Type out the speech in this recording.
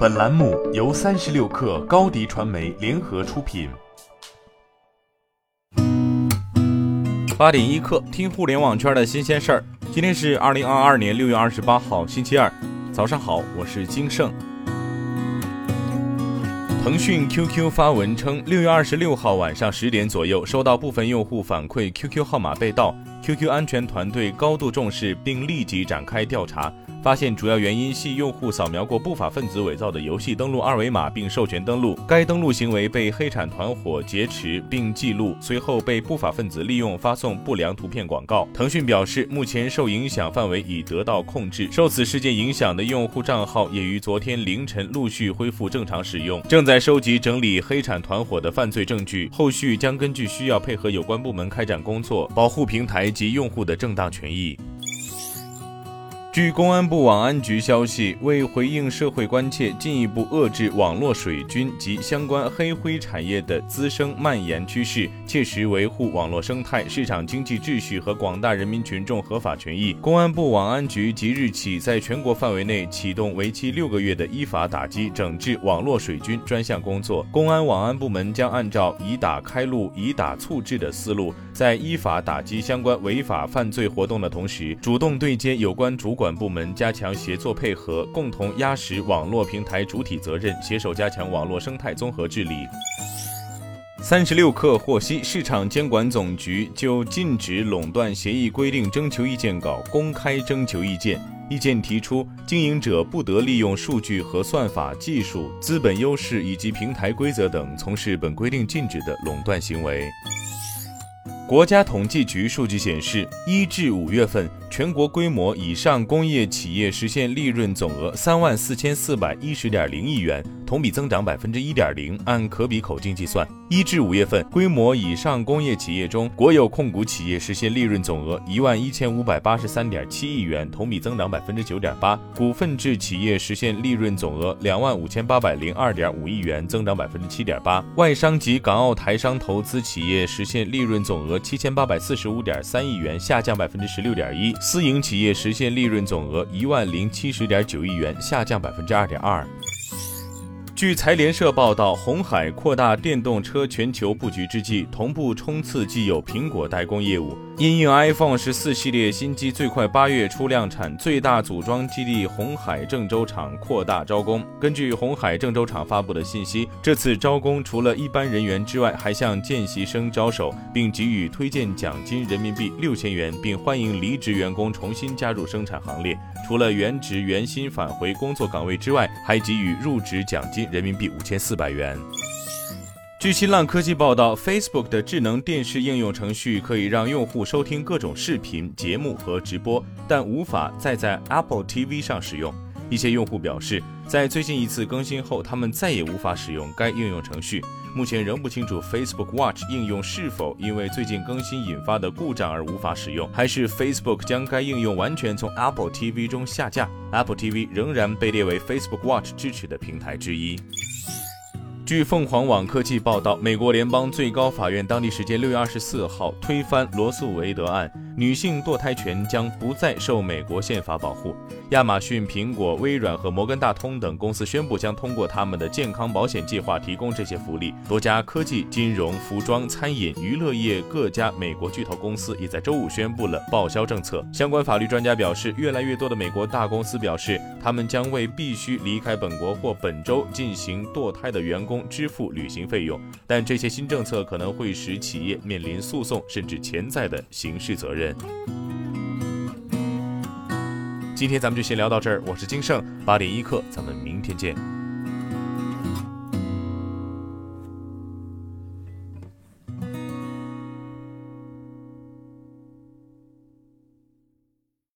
本栏目由三十六氪高低传媒联合出品。八点一刻，听互联网圈的新鲜事儿。今天是二零二二年六月二十八号，星期二，早上好，我是金盛。腾讯 QQ 发文称，六月二十六号晚上十点左右，收到部分用户反馈 QQ 号码被盗，QQ 安全团队高度重视，并立即展开调查。发现主要原因系用户扫描过不法分子伪造的游戏登录二维码并授权登录，该登录行为被黑产团伙劫持并记录，随后被不法分子利用发送不良图片广告。腾讯表示，目前受影响范围已得到控制，受此事件影响的用户账号也于昨天凌晨陆续恢复正常使用，正在收集整理黑产团伙的犯罪证据，后续将根据需要配合有关部门开展工作，保护平台及用户的正当权益。据公安部网安局消息，为回应社会关切，进一步遏制网络水军及相关黑灰产业的滋生蔓延趋势，切实维护网络生态、市场经济秩序和广大人民群众合法权益，公安部网安局即日起在全国范围内启动为期六个月的依法打击整治网络水军专项工作。公安网安部门将按照以打开路、以打促治的思路，在依法打击相关违法犯罪活动的同时，主动对接有关主。管部门加强协作配合，共同压实网络平台主体责任，携手加强网络生态综合治理。三十六氪获悉，市场监管总局就禁止垄断协议规定征求意见稿公开征求意见，意见提出，经营者不得利用数据和算法技术、资本优势以及平台规则等从事本规定禁止的垄断行为。国家统计局数据显示，一至五月份，全国规模以上工业企业实现利润总额三万四千四百一十点零亿元。同比增长百分之一点零，按可比口径计算，一至五月份规模以上工业企业中，国有控股企业实现利润总额一万一千五百八十三点七亿元，同比增长百分之九点八；股份制企业实现利润总额两万五千八百零二点五亿元，增长百分之七点八；外商及港澳台商投资企业实现利润总额七千八百四十五点三亿元，下降百分之十六点一；私营企业实现利润总额一万零七十点九亿元，下降百分之二点二。据财联社报道，红海扩大电动车全球布局之际，同步冲刺既有苹果代工业务。因应 iPhone 十四系列新机最快八月初量产，最大组装基地红海郑州厂扩大招工。根据红海郑州厂发布的信息，这次招工除了一般人员之外，还向见习生招手，并给予推荐奖金人民币六千元，并欢迎离职员工重新加入生产行列。除了原职原薪返回工作岗位之外，还给予入职奖金人民币五千四百元。据新浪科技报道，Facebook 的智能电视应用程序可以让用户收听各种视频节目和直播，但无法再在 Apple TV 上使用。一些用户表示，在最近一次更新后，他们再也无法使用该应用程序。目前仍不清楚 Facebook Watch 应用是否因为最近更新引发的故障而无法使用，还是 Facebook 将该应用完全从 Apple TV 中下架。Apple TV 仍然被列为 Facebook Watch 支持的平台之一。据凤凰网科技报道，美国联邦最高法院当地时间六月二十四号推翻罗素韦德案，女性堕胎权将不再受美国宪法保护。亚马逊、苹果、微软和摩根大通等公司宣布将通过他们的健康保险计划提供这些福利。多家科技、金融、服装、餐饮、娱乐业各家美国巨头公司也在周五宣布了报销政策。相关法律专家表示，越来越多的美国大公司表示，他们将为必须离开本国或本州进行堕胎的员工。支付旅行费用，但这些新政策可能会使企业面临诉讼甚至潜在的刑事责任。人今天咱们就先聊到这儿，我是金盛八点一刻，咱们明天见。